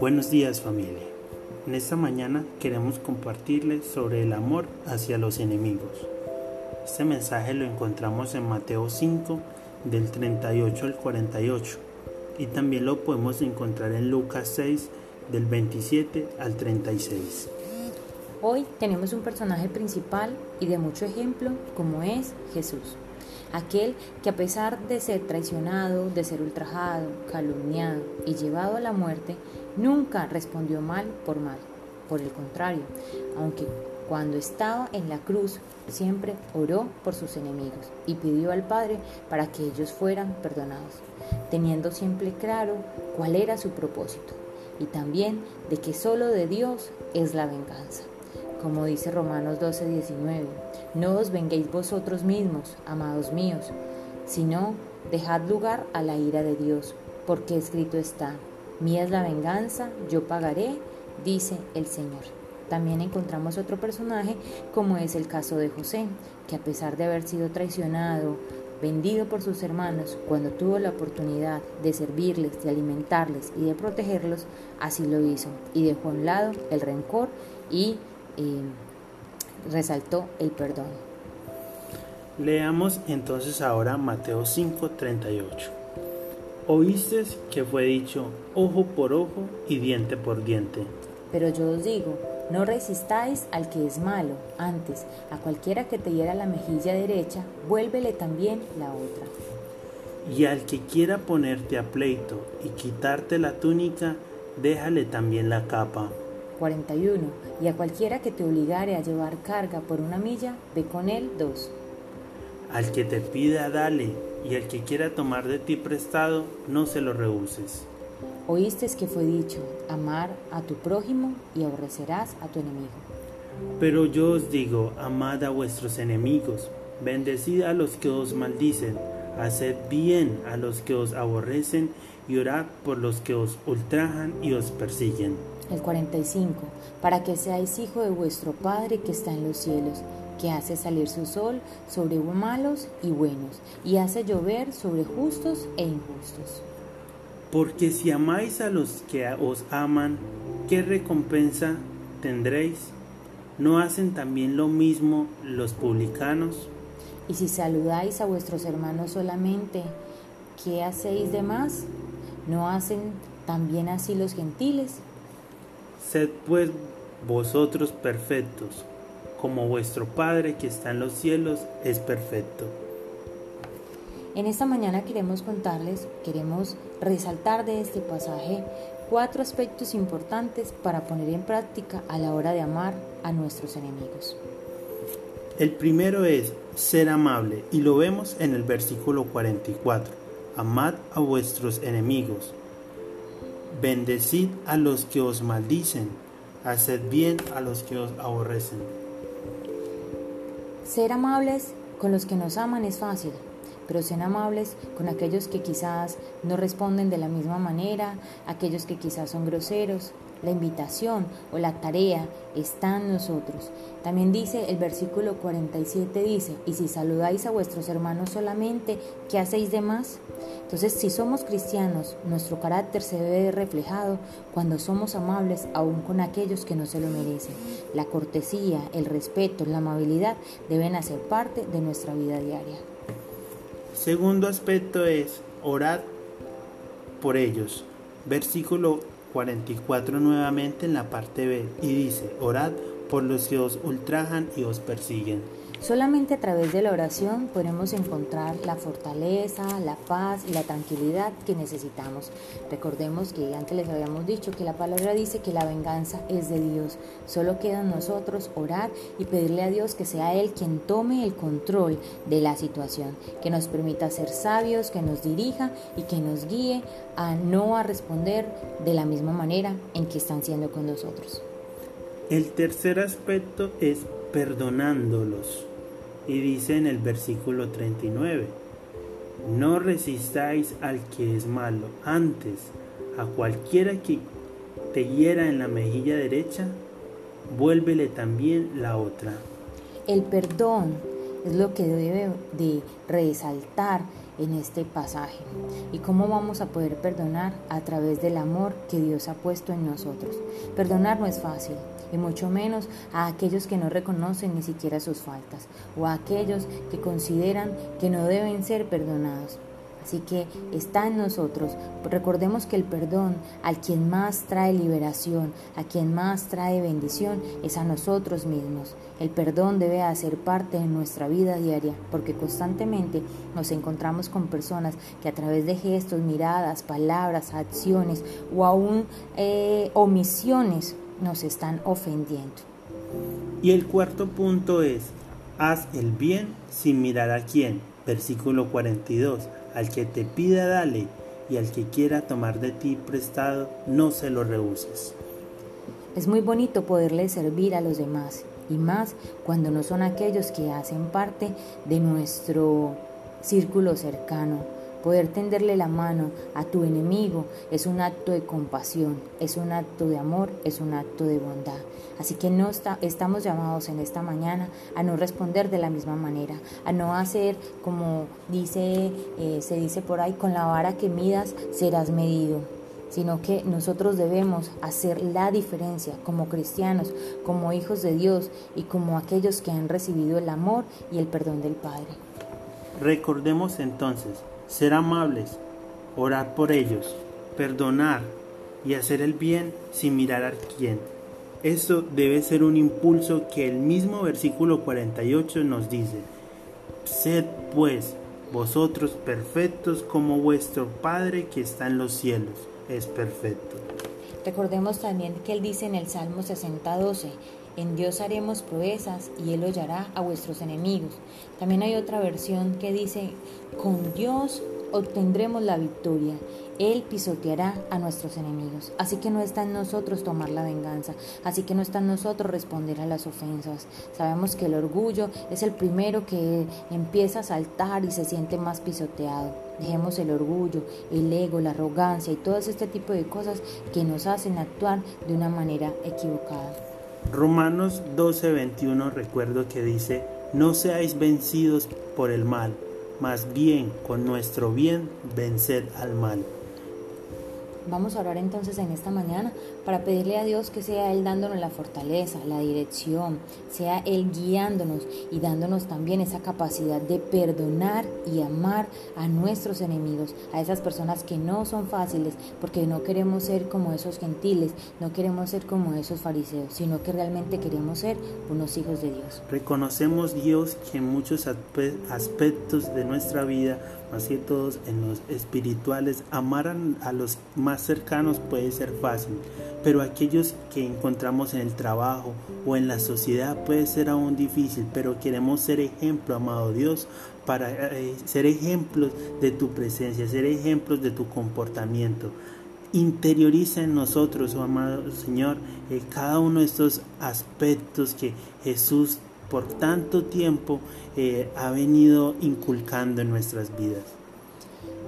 Buenos días familia. En esta mañana queremos compartirles sobre el amor hacia los enemigos. Este mensaje lo encontramos en Mateo 5 del 38 al 48 y también lo podemos encontrar en Lucas 6 del 27 al 36. Hoy tenemos un personaje principal y de mucho ejemplo como es Jesús, aquel que a pesar de ser traicionado, de ser ultrajado, calumniado y llevado a la muerte, nunca respondió mal por mal. Por el contrario, aunque cuando estaba en la cruz siempre oró por sus enemigos y pidió al Padre para que ellos fueran perdonados, teniendo siempre claro cuál era su propósito y también de que solo de Dios es la venganza. Como dice Romanos 12, 19, no os venguéis vosotros mismos, amados míos, sino dejad lugar a la ira de Dios, porque escrito está, mía es la venganza, yo pagaré, dice el Señor. También encontramos otro personaje como es el caso de José, que a pesar de haber sido traicionado, vendido por sus hermanos, cuando tuvo la oportunidad de servirles, de alimentarles y de protegerlos, así lo hizo y dejó a un lado el rencor y eh, resaltó el perdón. Leamos entonces ahora Mateo 5:38. Oíste que fue dicho ojo por ojo y diente por diente. Pero yo os digo, no resistáis al que es malo, antes a cualquiera que te hiera la mejilla derecha, vuélvele también la otra. Y al que quiera ponerte a pleito y quitarte la túnica, déjale también la capa. 41. Y a cualquiera que te obligare a llevar carga por una milla, ve con él dos. Al que te pida, dale, y al que quiera tomar de ti prestado, no se lo rehuses. Oíste que fue dicho, amar a tu prójimo y aborrecerás a tu enemigo. Pero yo os digo, amad a vuestros enemigos, bendecid a los que os maldicen, haced bien a los que os aborrecen y orad por los que os ultrajan y os persiguen. El 45. Para que seáis hijo de vuestro Padre que está en los cielos, que hace salir su sol sobre malos y buenos, y hace llover sobre justos e injustos. Porque si amáis a los que os aman, ¿qué recompensa tendréis? ¿No hacen también lo mismo los publicanos? Y si saludáis a vuestros hermanos solamente, ¿qué hacéis de más? ¿No hacen también así los gentiles? Sed pues vosotros perfectos, como vuestro Padre que está en los cielos es perfecto. En esta mañana queremos contarles, queremos resaltar de este pasaje cuatro aspectos importantes para poner en práctica a la hora de amar a nuestros enemigos. El primero es ser amable y lo vemos en el versículo 44. Amad a vuestros enemigos Bendecid a los que os maldicen, haced bien a los que os aborrecen. Ser amables con los que nos aman es fácil, pero ser amables con aquellos que quizás no responden de la misma manera, aquellos que quizás son groseros, la invitación o la tarea está en nosotros. También dice el versículo 47 dice, y si saludáis a vuestros hermanos solamente, ¿qué hacéis de más? Entonces, si somos cristianos, nuestro carácter se ve reflejado cuando somos amables aún con aquellos que no se lo merecen. La cortesía, el respeto, la amabilidad deben hacer parte de nuestra vida diaria. Segundo aspecto es orar por ellos. Versículo 44 nuevamente en la parte B y dice, orad por los que os ultrajan y os persiguen. Solamente a través de la oración podremos encontrar la fortaleza, la paz y la tranquilidad que necesitamos. Recordemos que antes les habíamos dicho que la palabra dice que la venganza es de Dios. Solo queda en nosotros orar y pedirle a Dios que sea Él quien tome el control de la situación, que nos permita ser sabios, que nos dirija y que nos guíe a no a responder de la misma manera en que están siendo con nosotros. El tercer aspecto es perdonándolos. Y dice en el versículo 39, no resistáis al que es malo, antes a cualquiera que te hiera en la mejilla derecha, vuélvele también la otra. El perdón es lo que debe de resaltar en este pasaje. ¿Y cómo vamos a poder perdonar? A través del amor que Dios ha puesto en nosotros. Perdonar no es fácil, y mucho menos a aquellos que no reconocen ni siquiera sus faltas, o a aquellos que consideran que no deben ser perdonados. Así que está en nosotros. Recordemos que el perdón al quien más trae liberación, a quien más trae bendición, es a nosotros mismos. El perdón debe hacer parte de nuestra vida diaria, porque constantemente nos encontramos con personas que a través de gestos, miradas, palabras, acciones o aún eh, omisiones nos están ofendiendo. Y el cuarto punto es, haz el bien sin mirar a quién. Versículo 42 al que te pida dale, y al que quiera tomar de ti prestado, no se lo rehuses. Es muy bonito poderle servir a los demás, y más cuando no son aquellos que hacen parte de nuestro círculo cercano Poder tenderle la mano a tu enemigo es un acto de compasión, es un acto de amor, es un acto de bondad. Así que no estamos llamados en esta mañana a no responder de la misma manera, a no hacer como dice, eh, se dice por ahí, con la vara que midas serás medido sino que nosotros debemos hacer la diferencia como cristianos, como hijos de Dios y como aquellos que han recibido el amor y el perdón del Padre. Recordemos entonces ser amables, orar por ellos, perdonar y hacer el bien sin mirar a quién. Eso debe ser un impulso que el mismo versículo 48 nos dice. Sed pues vosotros perfectos como vuestro Padre que está en los cielos es perfecto. Recordemos también que él dice en el Salmo 60:12, en Dios haremos proezas y Él hollará a vuestros enemigos. También hay otra versión que dice, con Dios obtendremos la victoria. Él pisoteará a nuestros enemigos. Así que no está en nosotros tomar la venganza. Así que no está en nosotros responder a las ofensas. Sabemos que el orgullo es el primero que empieza a saltar y se siente más pisoteado. Dejemos el orgullo, el ego, la arrogancia y todo este tipo de cosas que nos hacen actuar de una manera equivocada. Romanos 12:21 recuerdo que dice, no seáis vencidos por el mal, más bien con nuestro bien venced al mal. Vamos a orar entonces en esta mañana para pedirle a Dios que sea Él dándonos la fortaleza, la dirección, sea Él guiándonos y dándonos también esa capacidad de perdonar y amar a nuestros enemigos, a esas personas que no son fáciles, porque no queremos ser como esos gentiles, no queremos ser como esos fariseos, sino que realmente queremos ser unos hijos de Dios. Reconocemos Dios que en muchos aspectos de nuestra vida que todos en los espirituales, amar a los más cercanos puede ser fácil, pero aquellos que encontramos en el trabajo o en la sociedad puede ser aún difícil, pero queremos ser ejemplo, amado Dios, para eh, ser ejemplos de tu presencia, ser ejemplos de tu comportamiento. Interioriza en nosotros, oh amado Señor, eh, cada uno de estos aspectos que Jesús por tanto tiempo eh, ha venido inculcando en nuestras vidas.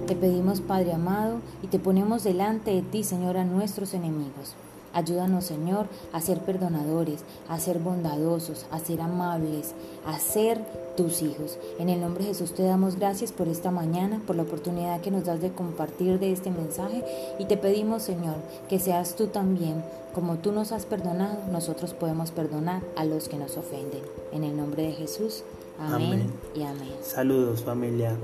Te pedimos, Padre amado, y te ponemos delante de ti, Señor, a nuestros enemigos. Ayúdanos, Señor, a ser perdonadores, a ser bondadosos, a ser amables, a ser tus hijos. En el nombre de Jesús te damos gracias por esta mañana, por la oportunidad que nos das de compartir de este mensaje y te pedimos, Señor, que seas tú también, como tú nos has perdonado, nosotros podemos perdonar a los que nos ofenden. En el nombre de Jesús, amén, amén. y amén. Saludos familia.